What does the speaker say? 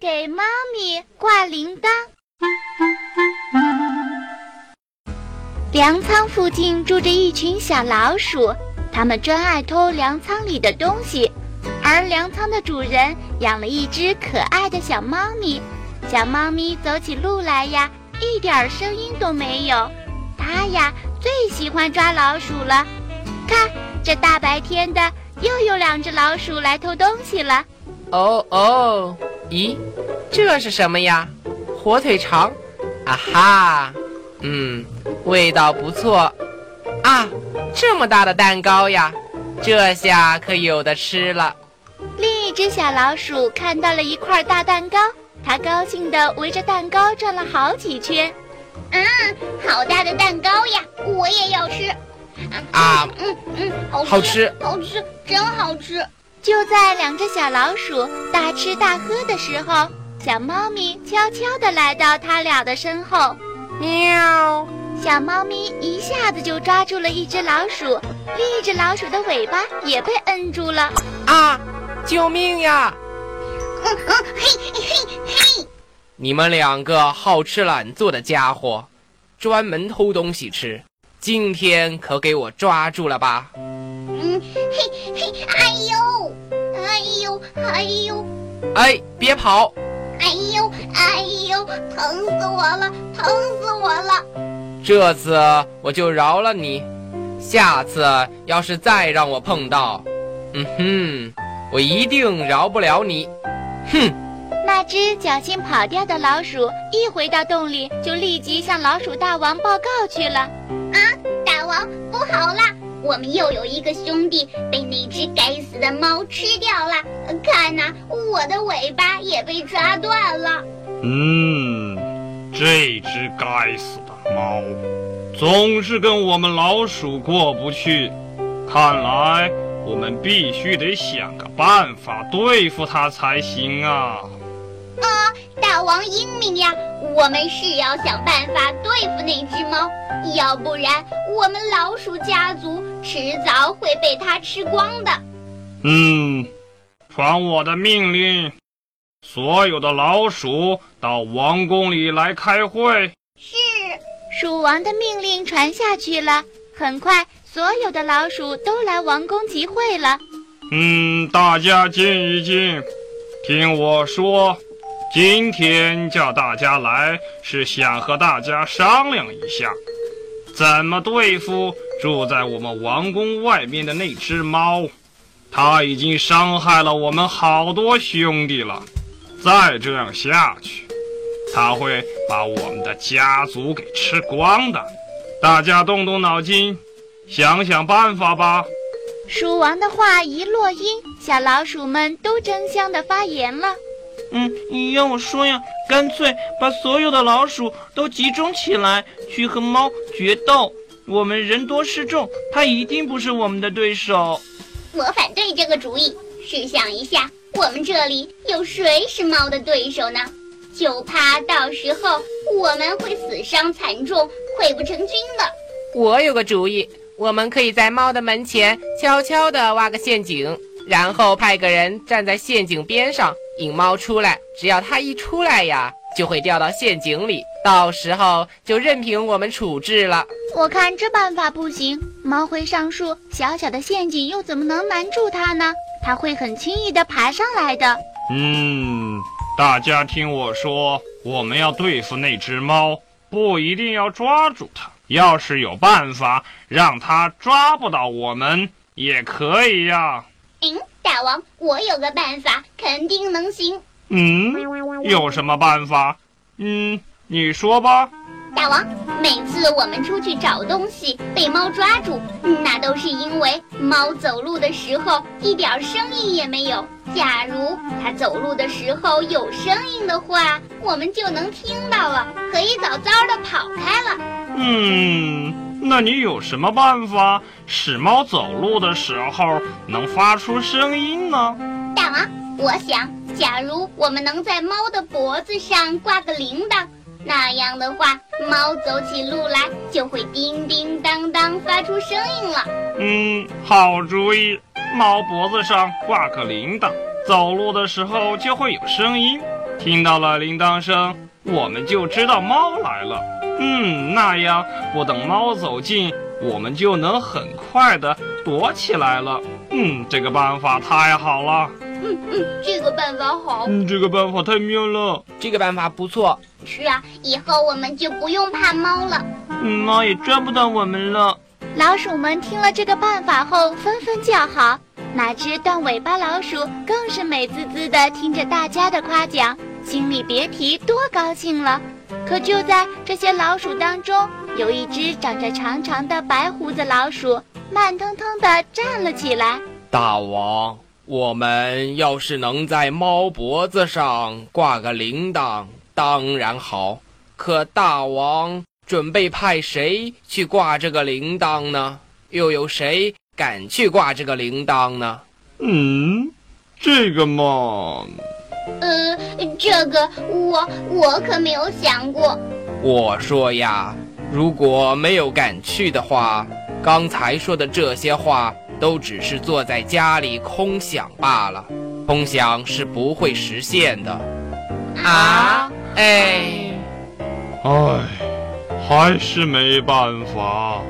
给猫咪挂铃铛。粮仓附近住着一群小老鼠，它们专爱偷粮仓里的东西。而粮仓的主人养了一只可爱的小猫咪，小猫咪走起路来呀，一点声音都没有。它呀，最喜欢抓老鼠了。看，这大白天的，又有两只老鼠来偷东西了。哦哦，咦，这是什么呀？火腿肠？啊哈，嗯，味道不错。啊，这么大的蛋糕呀，这下可有的吃了。另一只小老鼠看到了一块大蛋糕，它高兴地围着蛋糕转了好几圈。嗯，好大的蛋糕呀，我也要吃。啊，嗯嗯，好吃，好吃，真好吃。就在两只小老鼠大吃大喝的时候，小猫咪悄悄地来到它俩的身后，喵！小猫咪一下子就抓住了一只老鼠，另一只老鼠的尾巴也被摁住了。啊！救命呀！嗯嗯，嘿嘿嘿！你们两个好吃懒做的家伙，专门偷东西吃，今天可给我抓住了吧？嗯，嘿嘿，哎呦，哎呦，哎呦！哎，别跑！哎呦，哎呦，疼死我了，疼死我了！这次我就饶了你，下次要是再让我碰到，嗯哼。我一定饶不了你！哼！那只侥幸跑掉的老鼠一回到洞里，就立即向老鼠大王报告去了。啊，大王，不好了！我们又有一个兄弟被那只该死的猫吃掉了。看呐，我的尾巴也被抓断了。嗯，这只该死的猫，总是跟我们老鼠过不去。看来。我们必须得想个办法对付它才行啊！啊，大王英明呀！我们是要想办法对付那只猫，要不然我们老鼠家族迟早会被它吃光的。嗯，传我的命令，所有的老鼠到王宫里来开会。是，鼠王的命令传下去了，很快。所有的老鼠都来王宫集会了。嗯，大家静一静，听我说，今天叫大家来是想和大家商量一下，怎么对付住在我们王宫外面的那只猫。它已经伤害了我们好多兄弟了，再这样下去，它会把我们的家族给吃光的。大家动动脑筋。想想办法吧。鼠王的话一落音，小老鼠们都争相的发言了。嗯，你要我说呀，干脆把所有的老鼠都集中起来，去和猫决斗。我们人多势众，它一定不是我们的对手。我反对这个主意。试想一下，我们这里有谁是猫的对手呢？就怕到时候我们会死伤惨重，溃不成军的。我有个主意。我们可以在猫的门前悄悄地挖个陷阱，然后派个人站在陷阱边上引猫出来。只要它一出来呀，就会掉到陷阱里，到时候就任凭我们处置了。我看这办法不行，猫会上树，小小的陷阱又怎么能难住它呢？它会很轻易地爬上来的。嗯，大家听我说，我们要对付那只猫，不一定要抓住它。要是有办法让它抓不到我们，也可以呀。嗯，大王，我有个办法，肯定能行。嗯，有什么办法？嗯，你说吧。大王，每次我们出去找东西被猫抓住，那都是因为猫走路的时候一点声音也没有。假如它走路的时候有声音的话，我们就能听到了，可以早早的跑开了。嗯，那你有什么办法使猫走路的时候能发出声音呢？大王，我想，假如我们能在猫的脖子上挂个铃铛，那样的话，猫走起路来就会叮叮当当发出声音了。嗯，好主意，猫脖子上挂个铃铛，走路的时候就会有声音。听到了铃铛声，我们就知道猫来了。嗯，那样不等猫走近，我们就能很快的躲起来了。嗯，这个办法太好了。嗯嗯，这个办法好。嗯，这个办法太妙了。这个办法不错。是啊，以后我们就不用怕猫了。嗯，猫也抓不到我们了。老鼠们听了这个办法后，纷纷叫好。哪只断尾巴老鼠更是美滋滋的听着大家的夸奖，心里别提多高兴了。可就在这些老鼠当中，有一只长着长长的白胡子老鼠，慢腾腾地站了起来。大王，我们要是能在猫脖子上挂个铃铛，当然好。可大王准备派谁去挂这个铃铛呢？又有谁敢去挂这个铃铛呢？嗯，这个嘛……呃，这个我我可没有想过。我说呀，如果没有敢去的话，刚才说的这些话都只是坐在家里空想罢了，空想是不会实现的。啊，哎，哎，还是没办法。